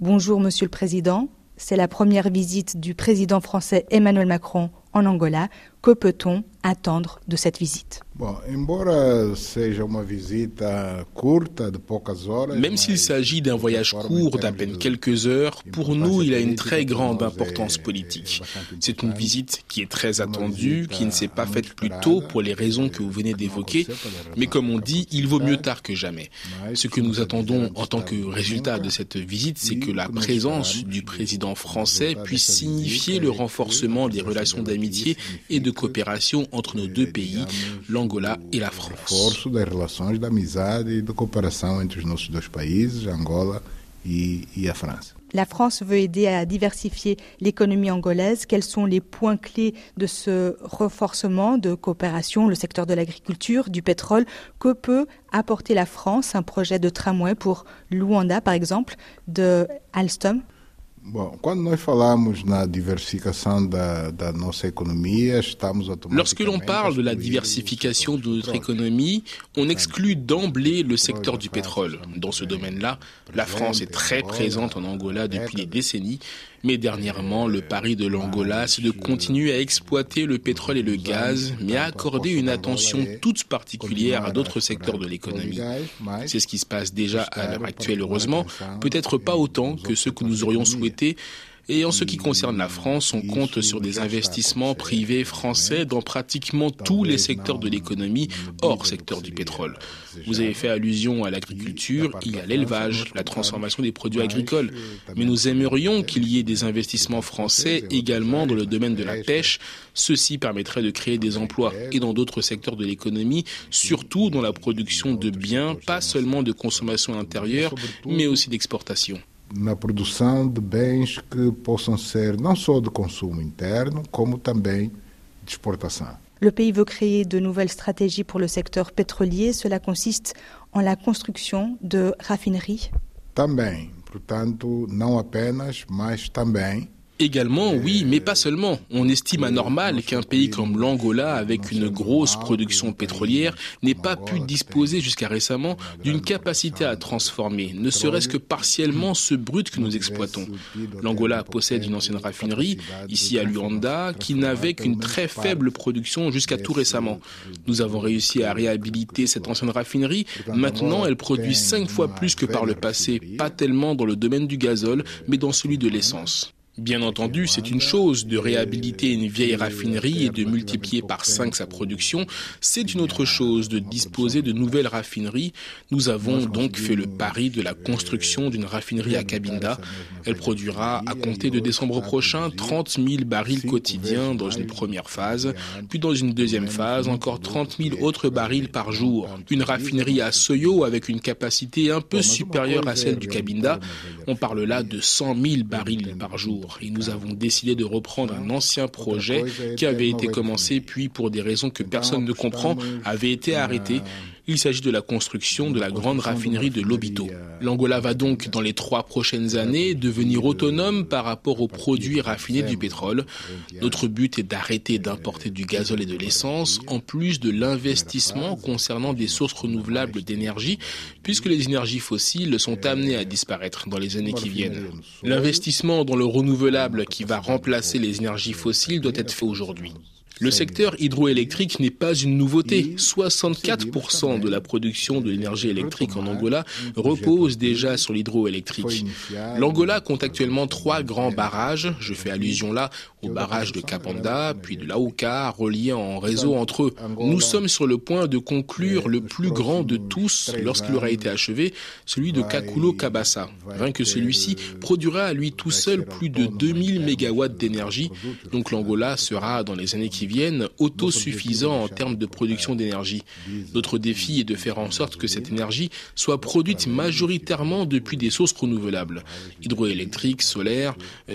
Bonjour Monsieur le Président. C'est la première visite du président français Emmanuel Macron en Angola. Que peut-on attendre de cette visite? Même s'il s'agit d'un voyage court d'à peine quelques heures, pour nous, il a une très grande importance politique. C'est une visite qui est très attendue, qui ne s'est pas faite plus tôt pour les raisons que vous venez d'évoquer, mais comme on dit, il vaut mieux tard que jamais. Ce que nous attendons en tant que résultat de cette visite, c'est que la présence du président français puisse signifier le renforcement des relations d'amitié et de coopération entre nos deux pays, l'Angola et la France. relações e de cooperação entre os nossos dois países, Angola e, e a França. La France veut aider à diversifier l'économie angolaise. Quels sont les points clés de ce renforcement de coopération, le secteur de l'agriculture, du pétrole Que peut apporter la France? Un projet de tramway pour Luanda, par exemple, de Alstom Lorsque l'on parle de la diversification de notre économie, on exclut d'emblée le secteur du pétrole. Dans ce domaine-là, la France est très présente en Angola depuis des décennies, mais dernièrement, le pari de l'Angola, c'est de continuer à exploiter le pétrole et le gaz, mais à accorder une attention toute particulière à d'autres secteurs de l'économie. C'est ce qui se passe déjà à l'heure actuelle, heureusement, peut-être pas autant que ce que nous aurions souhaité, et en ce qui concerne la France, on compte sur des investissements privés français dans pratiquement tous les secteurs de l'économie, hors secteur du pétrole. Vous avez fait allusion à l'agriculture, il y a l'élevage, la transformation des produits agricoles. Mais nous aimerions qu'il y ait des investissements français également dans le domaine de la pêche. Ceci permettrait de créer des emplois et dans d'autres secteurs de l'économie, surtout dans la production de biens, pas seulement de consommation intérieure, mais aussi d'exportation na produção de bens que possam ser não só de consumo interno, como também de exportação. Le pays veut créer de nouvelles stratégies pour le secteur pétrolier. Cela consiste en la construction de raffineries. Também, portanto, não apenas, mas também Également, oui, mais pas seulement. On estime anormal qu'un pays comme l'Angola, avec une grosse production pétrolière, n'ait pas pu disposer jusqu'à récemment d'une capacité à transformer, ne serait-ce que partiellement ce brut que nous exploitons. L'Angola possède une ancienne raffinerie, ici à Luanda, qui n'avait qu'une très faible production jusqu'à tout récemment. Nous avons réussi à réhabiliter cette ancienne raffinerie. Maintenant, elle produit cinq fois plus que par le passé, pas tellement dans le domaine du gazole, mais dans celui de l'essence. Bien entendu, c'est une chose de réhabiliter une vieille raffinerie et de multiplier par 5 sa production. C'est une autre chose de disposer de nouvelles raffineries. Nous avons donc fait le pari de la construction d'une raffinerie à Cabinda. Elle produira à compter de décembre prochain 30 000 barils quotidiens dans une première phase, puis dans une deuxième phase encore 30 000 autres barils par jour. Une raffinerie à Soyo avec une capacité un peu supérieure à celle du Cabinda. On parle là de 100 000 barils par jour et nous avons décidé de reprendre un ancien projet qui avait été commencé puis pour des raisons que personne ne comprend avait été arrêté il s'agit de la construction de la grande raffinerie de Lobito. L'Angola va donc, dans les trois prochaines années, devenir autonome par rapport aux produits raffinés du pétrole. Notre but est d'arrêter d'importer du gazole et de l'essence, en plus de l'investissement concernant des sources renouvelables d'énergie, puisque les énergies fossiles sont amenées à disparaître dans les années qui viennent. L'investissement dans le renouvelable qui va remplacer les énergies fossiles doit être fait aujourd'hui. Le secteur hydroélectrique n'est pas une nouveauté. 64% de la production de l'énergie électrique en Angola repose déjà sur l'hydroélectrique. L'Angola compte actuellement trois grands barrages. Je fais allusion là au barrage de Capanda, puis de Lauca, reliés en réseau entre eux. Nous sommes sur le point de conclure le plus grand de tous lorsqu'il aura été achevé, celui de Kakulo Kabasa. Rien que celui-ci produira à lui tout seul plus de 2000 MW d'énergie. Donc l'Angola sera dans les années qui viennent autosuffisant en termes de production d'énergie. Notre défi est de faire en sorte que cette énergie soit produite majoritairement depuis des sources renouvelables, hydroélectriques, solaires.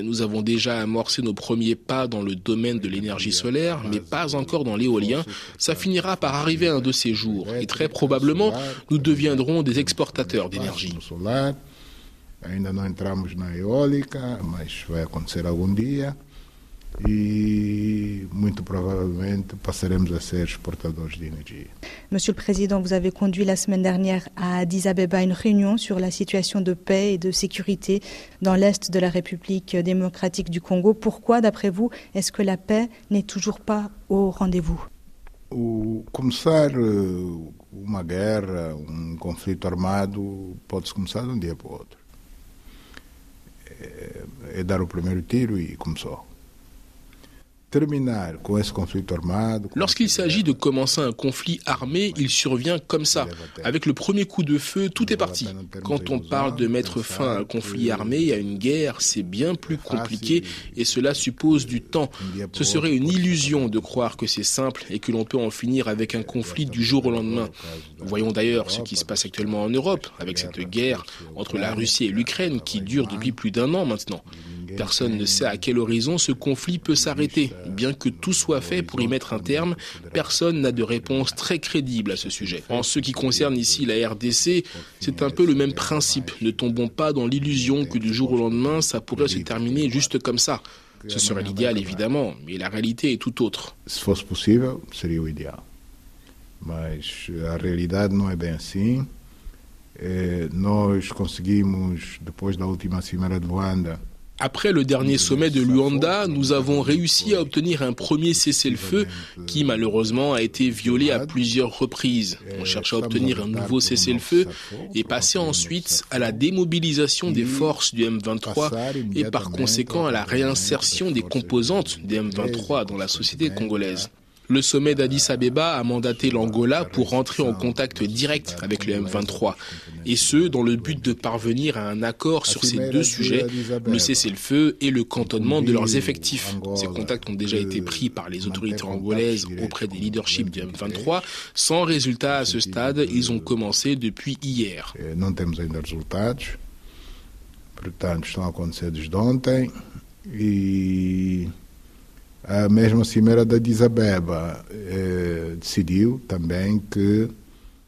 Nous avons déjà amorcé nos premiers pas dans le domaine de l'énergie solaire, mais pas encore dans l'éolien. Ça finira par arriver un de ces jours et très probablement nous deviendrons des exportateurs d'énergie. Ainda não entramos na eólica, mas vai acontecer algum dia. E muito provavelmente passaremos a ser exportadores de energia. Monsieur le Président, vous avez conduit la semaine dernière à Addis Abeba une réunion sur la situation de paix et de sécurité dans l'est de la République démocratique du Congo. Pourquoi, d'après vous, est-ce que la paix n'est toujours pas au rendez-vous? Começar uma guerra, um conflito armado, pode-se começar de um dia para o outro. É, é dar o primeiro tiro e começou. Lorsqu'il s'agit de commencer un conflit armé, il survient comme ça. Avec le premier coup de feu, tout est parti. Quand on parle de mettre fin à un conflit armé, à une guerre, c'est bien plus compliqué et cela suppose du temps. Ce serait une illusion de croire que c'est simple et que l'on peut en finir avec un conflit du jour au lendemain. Voyons d'ailleurs ce qui se passe actuellement en Europe avec cette guerre entre la Russie et l'Ukraine qui dure depuis plus d'un an maintenant. Personne ne sait à quel horizon ce conflit peut s'arrêter. Bien que tout soit fait pour y mettre un terme, personne n'a de réponse très crédible à ce sujet. En ce qui concerne ici la RDC, c'est un peu le même principe. Ne tombons pas dans l'illusion que du jour au lendemain, ça pourrait se terminer juste comme ça. Ce serait l'idéal, évidemment, mais la réalité est tout autre. Se fosse possível, seria o ideal. Mas a realidade não é bem assim. Eh, nós conseguimos, depois da última cimeira de Luanda, après le dernier sommet de Luanda, nous avons réussi à obtenir un premier cessez-le-feu qui malheureusement a été violé à plusieurs reprises. On cherche à obtenir un nouveau cessez-le-feu et passer ensuite à la démobilisation des forces du M23 et par conséquent à la réinsertion des composantes du M23 dans la société congolaise. Le sommet d'Addis Abeba a mandaté l'Angola pour rentrer en contact direct avec le M23, et ce, dans le but de parvenir à un accord sur ces deux sujets, le cessez-le-feu et le cantonnement de leurs effectifs. Ces contacts ont déjà été pris par les autorités angolaises auprès des leaderships du M23. Sans résultat à ce stade, ils ont commencé depuis hier. A mesma Cimeira da Abeba eh, decidiu também que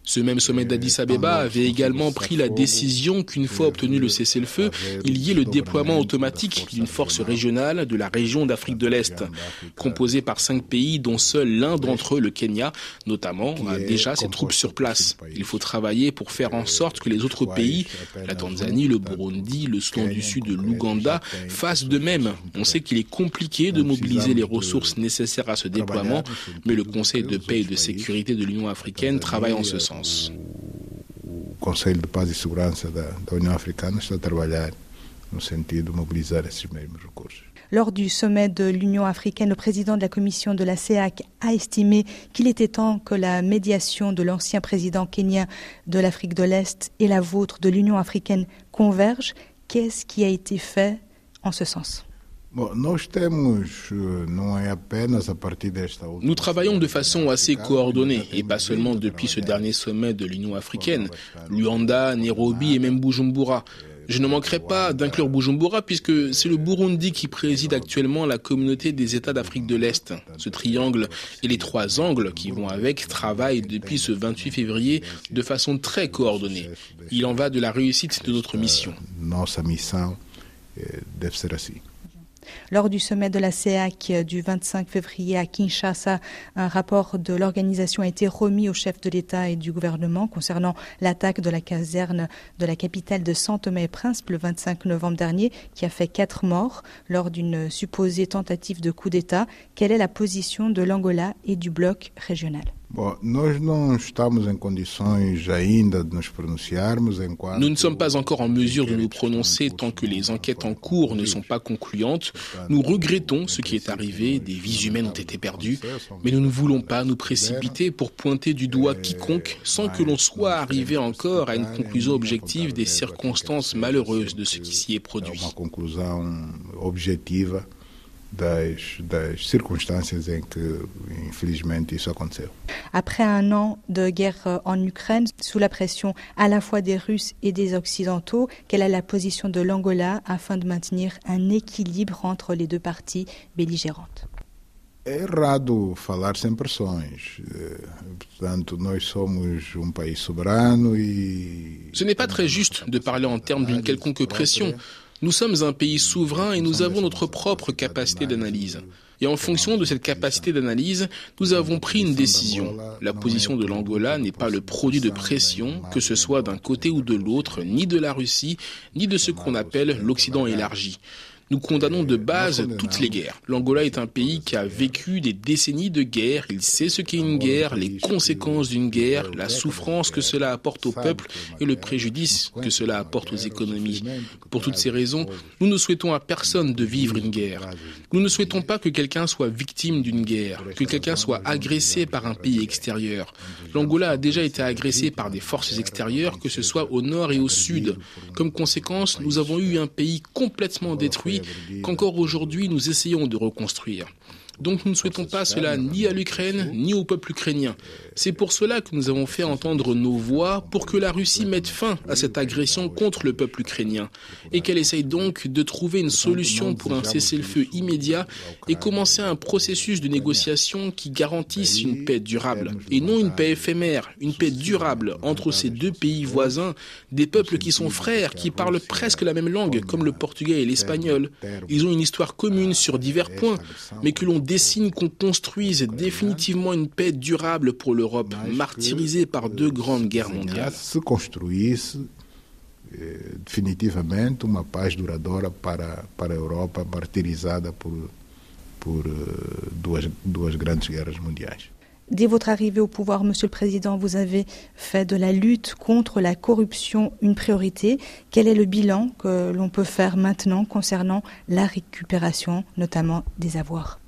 Ce même sommet d'Addis Abeba avait également pris la décision qu'une fois obtenu le cessez-le-feu, il y ait le déploiement automatique d'une force régionale de la région d'Afrique de l'Est, composée par cinq pays dont seul l'un d'entre eux, le Kenya, notamment, a déjà ses troupes sur place. Il faut travailler pour faire en sorte que les autres pays, la Tanzanie, le Burundi, le Soudan du Sud, l'Ouganda, fassent de même. On sait qu'il est compliqué de mobiliser les ressources nécessaires à ce déploiement, mais le Conseil de paix et de sécurité de l'Union africaine travaille en ce sens. O Conselho de Paz e Segurança da, da União Africana está a trabalhar no de mobilizar esses mesmos. Lors du sommet de l'Union africaine, le président de la commission de la CEAC a estimé qu'il était temps que la médiation de l'ancien président kenyan de l'Afrique de l'Est et la vôtre de l'Union africaine convergent. Qu'est-ce qui a été fait en ce sens? Nous travaillons de façon assez coordonnée et pas seulement depuis ce dernier sommet de l'Union africaine, Luanda, Nairobi et même Bujumbura. Je ne manquerai pas d'inclure Bujumbura puisque c'est le Burundi qui préside actuellement la communauté des États d'Afrique de l'Est. Ce triangle et les trois angles qui vont avec travaillent depuis ce 28 février de façon très coordonnée. Il en va de la réussite de notre mission. Lors du sommet de la CEAC du 25 février à Kinshasa, un rapport de l'organisation a été remis au chef de l'État et du gouvernement concernant l'attaque de la caserne de la capitale de Saint Thomas et Principe le 25 novembre dernier, qui a fait quatre morts lors d'une supposée tentative de coup d'État. Quelle est la position de l'Angola et du bloc régional? Nous ne sommes pas encore en mesure de nous prononcer tant que les enquêtes en cours ne sont pas concluantes. Nous regrettons ce qui est arrivé, des vies humaines ont été perdues, mais nous ne voulons pas nous précipiter pour pointer du doigt quiconque sans que l'on soit arrivé encore à une conclusion objective des circonstances malheureuses de ce qui s'y est produit das, das circunstâncias em que, infelizmente, isso aconteceu. Après un an de guerre en Ukraine, sous la pression à la fois des Russes et des Occidentaux, quelle est la position de l'Angola afin de maintenir un équilibre entre les deux parties belligérantes? É errado falar sem pressões. Portanto, nós somos um país soberano e. Ce n'est pas très juste de parler en termes d'une quelconque pression. Nous sommes un pays souverain et nous avons notre propre capacité d'analyse. Et en fonction de cette capacité d'analyse, nous avons pris une décision. La position de l'Angola n'est pas le produit de pression, que ce soit d'un côté ou de l'autre, ni de la Russie, ni de ce qu'on appelle l'Occident élargi. Nous condamnons de base toutes les guerres. L'Angola est un pays qui a vécu des décennies de guerre. Il sait ce qu'est une guerre, les conséquences d'une guerre, la souffrance que cela apporte au peuple et le préjudice que cela apporte aux économies. Pour toutes ces raisons, nous ne souhaitons à personne de vivre une guerre. Nous ne souhaitons pas que quelqu'un soit victime d'une guerre, que quelqu'un soit agressé par un pays extérieur. L'Angola a déjà été agressé par des forces extérieures, que ce soit au nord et au sud. Comme conséquence, nous avons eu un pays complètement détruit qu'encore aujourd'hui nous essayons de reconstruire. Donc nous ne souhaitons pas cela ni à l'Ukraine ni au peuple ukrainien. C'est pour cela que nous avons fait entendre nos voix pour que la Russie mette fin à cette agression contre le peuple ukrainien et qu'elle essaye donc de trouver une solution pour un cessez-le-feu immédiat et commencer un processus de négociation qui garantisse une paix durable et non une paix éphémère, une paix durable entre ces deux pays voisins, des peuples qui sont frères, qui parlent presque la même langue comme le portugais et l'espagnol. Ils ont une histoire commune sur divers points, mais que l'on dessine qu'on construise définitivement une paix durable pour l'Europe, martyrisée par deux grandes guerres mondiales. Se construísse eh, definitivamente uma paz duradoura para, para a Europa, martirizada por, por eh, duas, duas grandes guerras mondiais. Dès votre arrivée au pouvoir, Monsieur le Président, vous avez fait de la lutte contre la corruption une priorité. Quel est le bilan que l'on peut faire maintenant concernant la récupération, notamment des avoirs?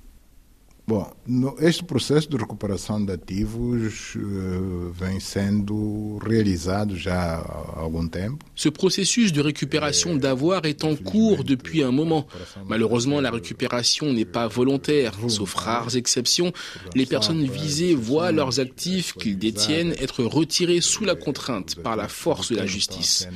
Bom, no, este processo de recuperação de ativos uh, vem sendo realizado já há algum tempo. Ce processus de récupération d'avoirs est en cours depuis un moment. Malheureusement, la récupération n'est pas volontaire. Sauf rares exceptions, les personnes visées voient leurs actifs qu'ils détiennent être retirés sous la contrainte par la force de la justice.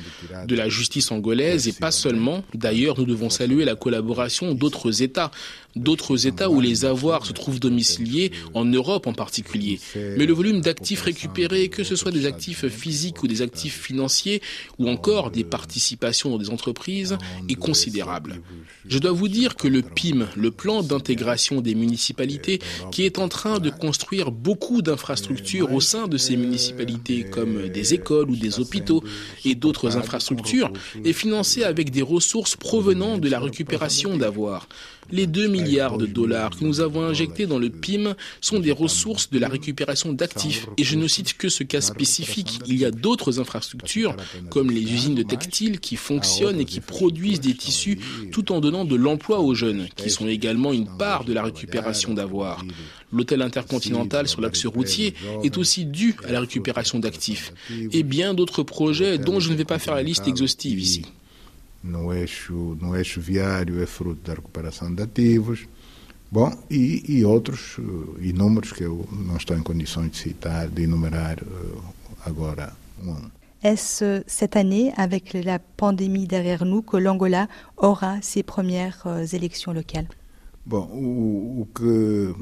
De la justice angolaise et pas seulement. D'ailleurs, nous devons saluer la collaboration d'autres États d'autres États où les avoirs se trouvent domiciliés, en Europe en particulier. Mais le volume d'actifs récupérés, que ce soit des actifs physiques ou des actifs financiers, ou encore des participations dans des entreprises, est considérable. Je dois vous dire que le PIM, le plan d'intégration des municipalités, qui est en train de construire beaucoup d'infrastructures au sein de ces municipalités, comme des écoles ou des hôpitaux et d'autres infrastructures, est financé avec des ressources provenant de la récupération d'avoirs. Les 2 milliards de dollars que nous avons injectés dans le PIM sont des ressources de la récupération d'actifs. Et je ne cite que ce cas spécifique. Il y a d'autres infrastructures, comme les usines de textiles, qui fonctionnent et qui produisent des tissus tout en donnant de l'emploi aux jeunes, qui sont également une part de la récupération d'avoirs. L'hôtel intercontinental sur l'axe routier est aussi dû à la récupération d'actifs. Et bien d'autres projets dont je ne vais pas faire la liste exhaustive ici. No eixo, no eixo viário é fruto da recuperação de ativos. Bom, e, e outros uh, inúmeros que eu não estou em condições de citar, de enumerar uh, agora um. Est-ce cette année, avec la pandémie derrière nous, que l'Angola aura ses premières euh, élections locales Bom, o, o que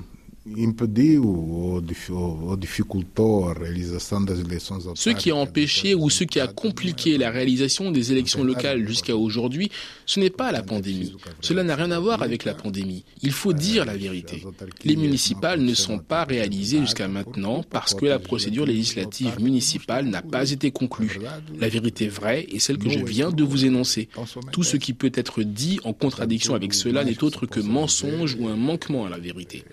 impediu ou, ou dificultou a realização das eleições Ce qui a empêché ou ce qui a compliqué la réalisation des élections locales jusqu'à aujourd'hui, ce n'est pas la pandémie. Cela n'a rien à voir avec la pandémie. Il faut dire la vérité. Les municipales ne sont pas réalisées jusqu'à maintenant parce que la procédure législative municipale n'a pas été conclue. La vérité vraie est celle que je viens de vous énoncer. Tout ce qui peut être dit en contradiction avec cela n'est autre que mensonge ou un manquement à la vérité.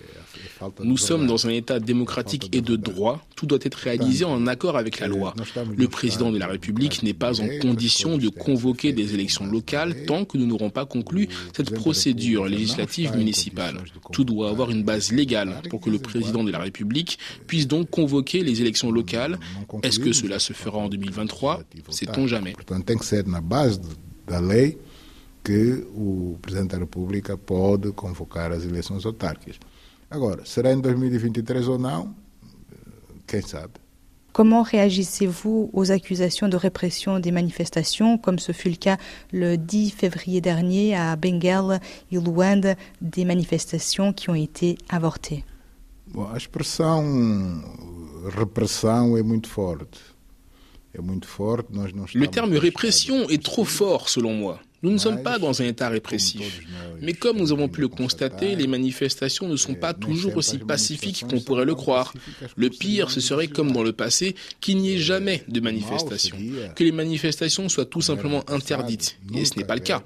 Nous sommes dans un État démocratique et de droit. Tout doit être réalisé en accord avec la loi. Le président de la République n'est pas en condition de convoquer des élections locales tant que nous n'aurons pas conclu cette procédure législative municipale. Tout doit avoir une base légale pour que le président de la République puisse donc convoquer les élections locales. Est-ce que cela se fera en 2023 Sait-on jamais. que o Presidente da República pode convocar as eleições autárquicas. Agora, será em 2023 ou não? Quem sabe? Comment réagissez-vous aux accusations de répression des manifestations, comme ce fut le cas le 10 février dernier à Bengale et Luanda, des manifestations qui ont été avortées? Bom, a expressão repressão é muito forte. Le terme répression est trop fort selon moi. Nous ne sommes pas dans un état répressif. Mais comme nous avons pu le constater, les manifestations ne sont pas toujours aussi pacifiques qu'on pourrait le croire. Le pire, ce serait comme dans le passé, qu'il n'y ait jamais de manifestations, que les manifestations soient tout simplement interdites. Et ce n'est pas le cas.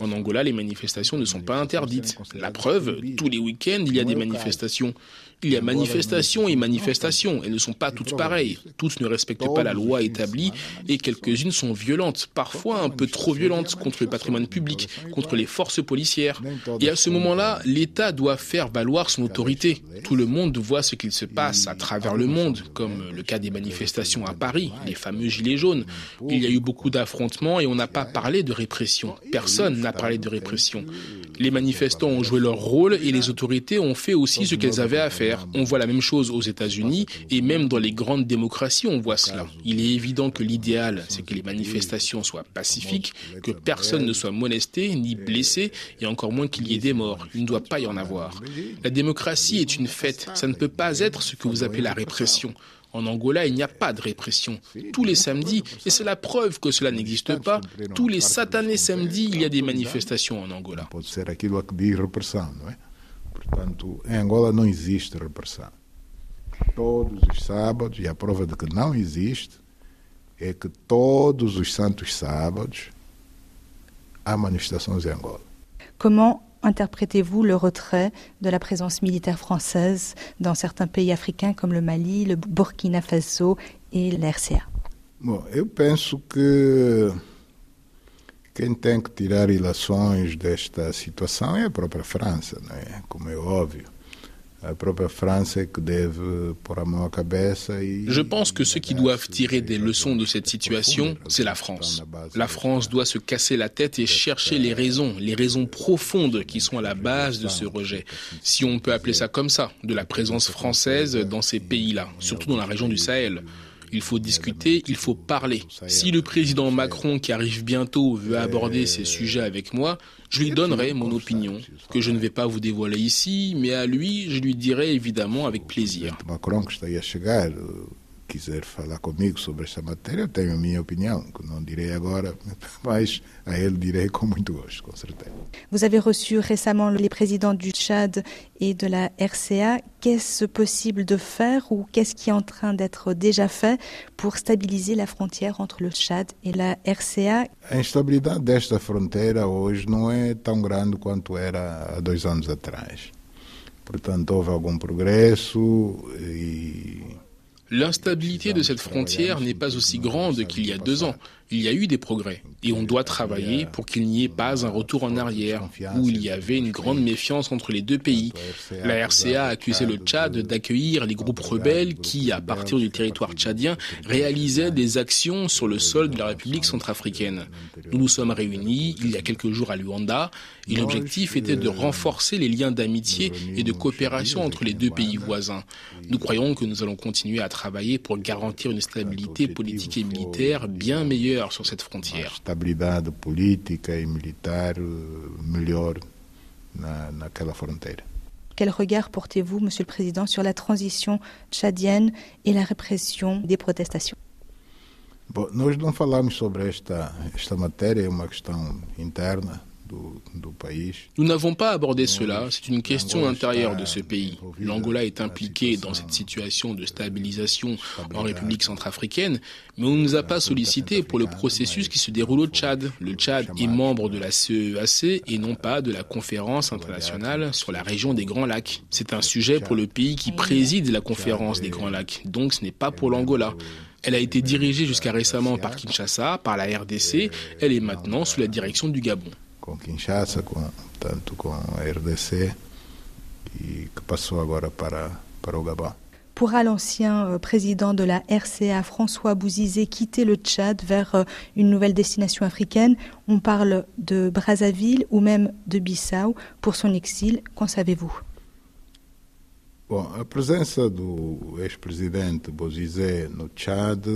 En Angola, les manifestations ne sont pas interdites. La preuve, tous les week-ends, il y a des manifestations. Il y a manifestations et manifestations. Elles ne sont pas toutes pareilles. Toutes ne respectent pas la loi établie et quelques-unes sont violentes, parfois un peu trop violentes contre le patrimoine public, contre les forces policières. Et à ce moment-là, l'État doit faire valoir son autorité. Tout le monde voit ce qu'il se passe à travers le monde, comme le cas des manifestations à Paris, les fameux gilets jaunes. Il y a eu beaucoup d'affrontements et on n'a pas parlé de répression. Personne n'a parlé de répression. Les manifestants ont joué leur rôle et les autorités ont fait aussi ce qu'elles avaient à faire. On voit la même chose aux États-Unis et même dans les grandes démocraties, on voit cela. Il est évident que l'idéal, c'est que les manifestations soient pacifiques, que personne ne soit molesté ni blessé et encore moins qu'il y ait des morts. Il ne doit pas y en avoir. La démocratie est une fête. Ça ne peut pas être ce que vous appelez la répression. En Angola, il n'y a pas de répression. Tous les samedis, et c'est la preuve que cela n'existe pas, tous les satanés samedis, il y a des manifestations en Angola. Portanto, em Angola não existe repressão. Todos os sábados, e a prova de que não existe é que todos os santos sábados há manifestações em Angola. Comment interprétez-vous le retrait de la présence militaire française dans certains pays africains comme le Mali, le Burkina Faso et la RCA Bom, eu penso que quem tem que tirar ilações desta situação é a própria França, não é? como é óbvio. A própria França é que deve pôr a mão à cabeça Je pense que ceux qui doivent tirer des leçons de cette situation, c'est la France. La France doit se casser la tête et chercher les raisons, les raisons profondes qui sont à la base de ce rejet. Si on peut appeler ça comme ça, de la présence française dans ces pays-là, surtout dans la région du Sahel. Il faut discuter, il faut parler. Si le président Macron, qui arrive bientôt, veut aborder ces sujets avec moi, je lui donnerai mon opinion, que je ne vais pas vous dévoiler ici, mais à lui, je lui dirai évidemment avec plaisir. Quiser falar comigo sobre esta matéria, eu tenho a minha opinião, que não direi agora, mas a ele direi com muito gosto, com certeza. Vous avez reçu récemment les présidents du Tchad et de la RCA. Qu'est-ce possible de faire ou qu'est-ce qui est en train d'être déjà fait pour stabiliser la frontière entre le Tchad et la RCA A instabilidade desta fronteira hoje não é tão grande quanto era há dois anos atrás. Portanto, houve algum progresso e L'instabilité de cette frontière n'est pas aussi grande qu'il y a deux ans. Il y a eu des progrès et on doit travailler pour qu'il n'y ait pas un retour en arrière où il y avait une grande méfiance entre les deux pays. La RCA a accusé le Tchad d'accueillir les groupes rebelles qui, à partir du territoire tchadien, réalisaient des actions sur le sol de la République centrafricaine. Nous nous sommes réunis il y a quelques jours à Luanda et l'objectif était de renforcer les liens d'amitié et de coopération entre les deux pays voisins. Nous croyons que nous allons continuer à travailler pour garantir une stabilité politique et militaire bien meilleure sur cette frontière. estabilidade política e militar eh, melhor na, naquela fronteira. Quel regard portez-vous, Monsieur le Président, sur la transition tchadienne et la répression des protestations? Bom, nós não falamos sobre esta, esta matéria, é uma questão interna. Nous n'avons pas abordé cela, c'est une question intérieure de ce pays. L'Angola est impliqué dans cette situation de stabilisation en République centrafricaine, mais on ne nous a pas sollicité pour le processus qui se déroule au Tchad. Le Tchad est membre de la CEAC et non pas de la conférence internationale sur la région des Grands Lacs. C'est un sujet pour le pays qui préside la conférence des Grands Lacs, donc ce n'est pas pour l'Angola. Elle a été dirigée jusqu'à récemment par Kinshasa, par la RDC, elle est maintenant sous la direction du Gabon. Com Kinshasa, com, tanto com a RDC, e que passou agora para, para o Gabão. Pourra l'ancien euh, président de la RCA, François Bouzizé, quitter le Tchad vers euh, une nouvelle destination africaine On parle de Brazzaville ou même de Bissau pour son exil. Qu'en savez-vous? Bom, a presença do ex-presidente Bozizé no Tchad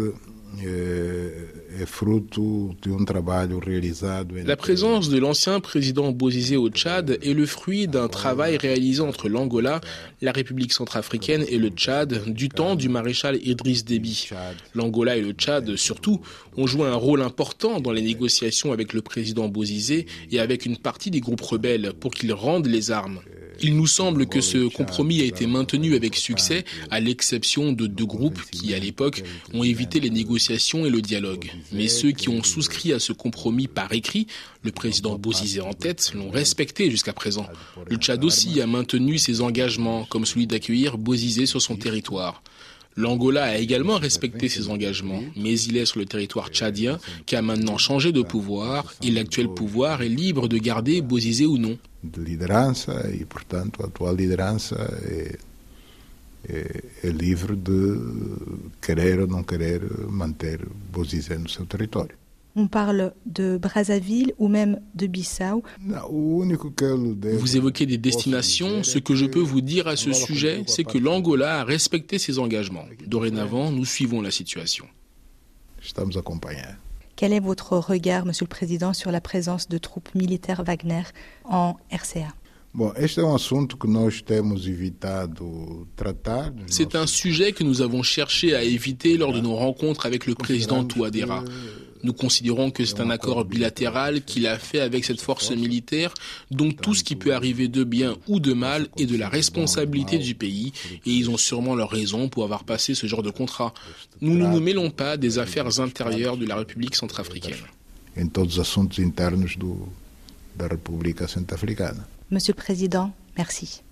realizado. La présence de l'ancien président Bozizé au Tchad est le fruit d'un travail réalisé entre l'Angola, la République centrafricaine et le Tchad du temps du maréchal Idriss Déby. L'Angola et le Tchad, surtout, ont joué un rôle important dans les négociations avec le président Bozizé et avec une partie des groupes rebelles pour qu'ils rendent les armes. Il nous semble que ce compromis a été maintenu avec succès, à l'exception de deux groupes qui, à l'époque, ont évité les négociations et le dialogue. Mais ceux qui ont souscrit à ce compromis par écrit, le président Bozizé en tête, l'ont respecté jusqu'à présent. Le Tchad aussi a maintenu ses engagements, comme celui d'accueillir Bozizé sur son territoire. L'Angola a également respecté ses engagements, mais il est sur le territoire tchadien qui a maintenant changé de pouvoir et l'actuel pouvoir est libre de garder Bozizé ou non. Est livre de querer ou non querer manter Bozizé no seu território. On parle de Brazzaville ou même de Bissau. Vous évoquez des destinations. Ce que je peux vous dire à ce sujet, c'est que l'Angola a respecté ses engagements. Dorénavant, nous suivons la situation. Quel est votre regard, Monsieur le Président, sur la présence de troupes militaires Wagner en RCA c'est un sujet que nous avons cherché à éviter lors de nos rencontres avec le président Touadéra. Nous considérons que c'est un accord bilatéral qu'il a fait avec cette force militaire, dont tout ce qui peut arriver de bien ou de mal est de la responsabilité du pays, et ils ont sûrement leur raison pour avoir passé ce genre de contrat. Nous ne nous mêlons pas des affaires intérieures de la République centrafricaine. République centrafricaine. Monsieur le Président, merci.